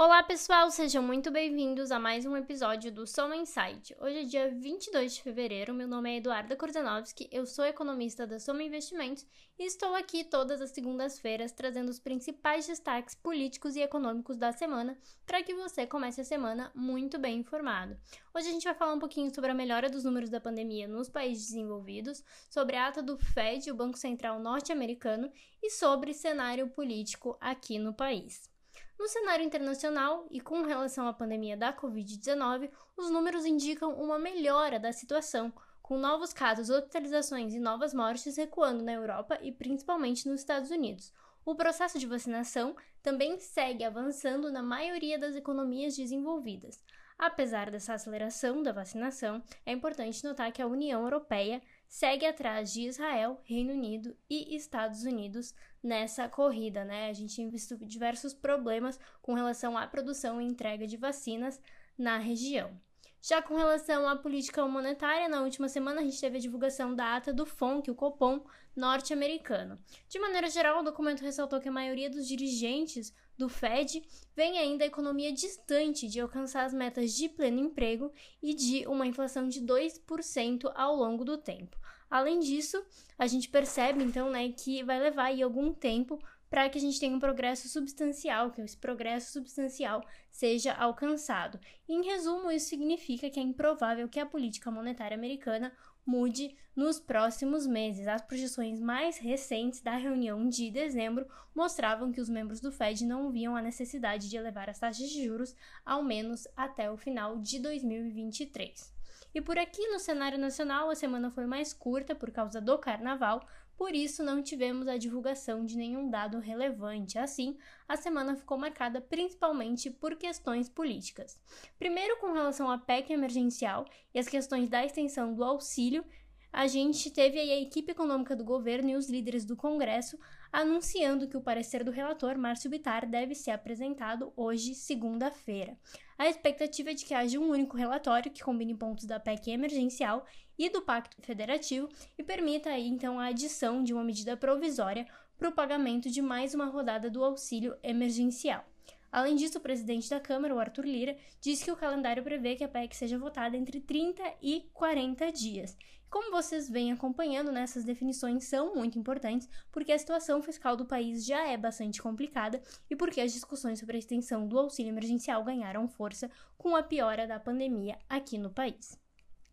Olá, pessoal, sejam muito bem-vindos a mais um episódio do Soma Insight. Hoje é dia 22 de fevereiro, meu nome é Eduarda Korzanovski, eu sou economista da Soma Investimentos e estou aqui todas as segundas-feiras trazendo os principais destaques políticos e econômicos da semana para que você comece a semana muito bem informado. Hoje a gente vai falar um pouquinho sobre a melhora dos números da pandemia nos países desenvolvidos, sobre a ata do Fed, o Banco Central norte-americano, e sobre cenário político aqui no país. No cenário internacional e com relação à pandemia da Covid-19, os números indicam uma melhora da situação, com novos casos, hospitalizações e novas mortes recuando na Europa e principalmente nos Estados Unidos. O processo de vacinação também segue avançando na maioria das economias desenvolvidas. Apesar dessa aceleração da vacinação, é importante notar que a União Europeia segue atrás de Israel, Reino Unido e Estados Unidos nessa corrida, né? A gente tem visto diversos problemas com relação à produção e entrega de vacinas na região. Já com relação à política monetária, na última semana a gente teve a divulgação da ata do FONC, o Copom norte-americano. De maneira geral, o documento ressaltou que a maioria dos dirigentes do Fed vem ainda a economia distante de alcançar as metas de pleno emprego e de uma inflação de 2% ao longo do tempo. Além disso, a gente percebe então né, que vai levar aí algum tempo para que a gente tenha um progresso substancial, que esse progresso substancial seja alcançado. Em resumo, isso significa que é improvável que a política monetária americana mude nos próximos meses. As projeções mais recentes da reunião de dezembro mostravam que os membros do Fed não viam a necessidade de elevar as taxas de juros ao menos até o final de 2023. E por aqui no cenário nacional, a semana foi mais curta por causa do carnaval, por isso não tivemos a divulgação de nenhum dado relevante. Assim, a semana ficou marcada principalmente por questões políticas. Primeiro, com relação à PEC emergencial e as questões da extensão do auxílio, a gente teve aí a equipe econômica do governo e os líderes do Congresso anunciando que o parecer do relator Márcio Bitar deve ser apresentado hoje, segunda-feira. A expectativa é de que haja um único relatório que combine pontos da PEC emergencial e do Pacto Federativo e permita aí então a adição de uma medida provisória para o pagamento de mais uma rodada do auxílio emergencial. Além disso, o presidente da Câmara, o Arthur Lira, disse que o calendário prevê que a PEC seja votada entre 30 e 40 dias. Como vocês vêm acompanhando, né, essas definições são muito importantes porque a situação fiscal do país já é bastante complicada e porque as discussões sobre a extensão do auxílio emergencial ganharam força com a piora da pandemia aqui no país.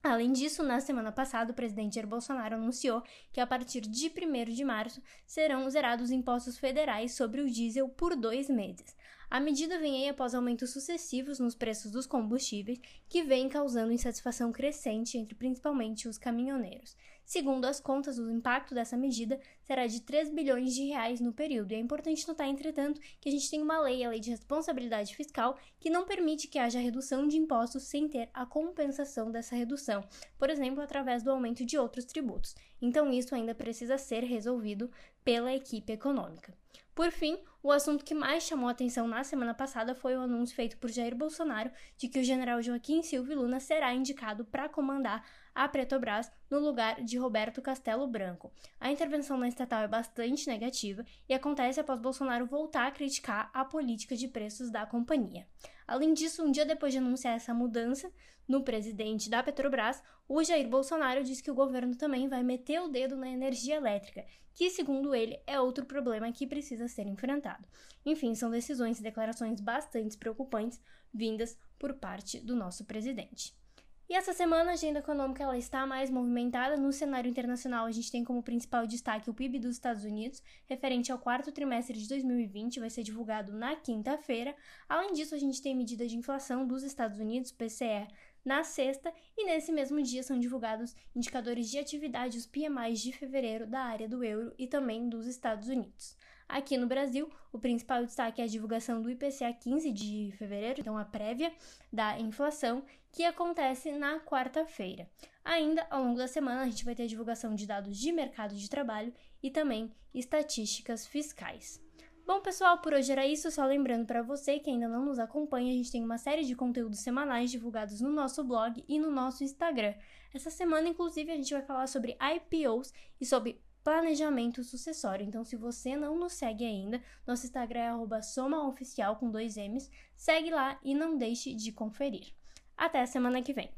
Além disso, na semana passada, o presidente Jair Bolsonaro anunciou que a partir de 1 de março serão zerados impostos federais sobre o diesel por dois meses. A medida vem após aumentos sucessivos nos preços dos combustíveis, que vem causando insatisfação crescente entre principalmente os caminhoneiros. Segundo as contas, o impacto dessa medida será de 3 bilhões de reais no período. E é importante notar, entretanto, que a gente tem uma lei, a Lei de Responsabilidade Fiscal, que não permite que haja redução de impostos sem ter a compensação dessa redução, por exemplo, através do aumento de outros tributos. Então, isso ainda precisa ser resolvido pela equipe econômica. Por fim, o assunto que mais chamou atenção na semana passada foi o anúncio feito por Jair Bolsonaro de que o general Joaquim Silva Luna será indicado para comandar a Petrobras no lugar de Roberto Castelo Branco. A intervenção na estatal é bastante negativa e acontece após Bolsonaro voltar a criticar a política de preços da companhia. Além disso, um dia depois de anunciar essa mudança no presidente da Petrobras, o Jair Bolsonaro disse que o governo também vai meter o dedo na energia elétrica, que, segundo ele, é outro problema que precisa ser enfrentado. Enfim, são decisões e declarações bastante preocupantes vindas por parte do nosso presidente. E essa semana a agenda econômica ela está mais movimentada. No cenário internacional, a gente tem como principal destaque o PIB dos Estados Unidos, referente ao quarto trimestre de 2020, vai ser divulgado na quinta-feira. Além disso, a gente tem medida de inflação dos Estados Unidos, PCE, na sexta, e nesse mesmo dia são divulgados indicadores de atividade, os PMIs de fevereiro da área do euro e também dos Estados Unidos. Aqui no Brasil, o principal destaque é a divulgação do IPCA 15 de fevereiro, então a prévia da inflação, que acontece na quarta-feira. Ainda ao longo da semana, a gente vai ter a divulgação de dados de mercado de trabalho e também estatísticas fiscais. Bom, pessoal, por hoje era isso. Só lembrando para você que ainda não nos acompanha, a gente tem uma série de conteúdos semanais divulgados no nosso blog e no nosso Instagram. Essa semana, inclusive, a gente vai falar sobre IPOs e sobre planejamento sucessório. Então, se você não nos segue ainda, nosso Instagram é somaoficial com dois M's. Segue lá e não deixe de conferir. Até a semana que vem.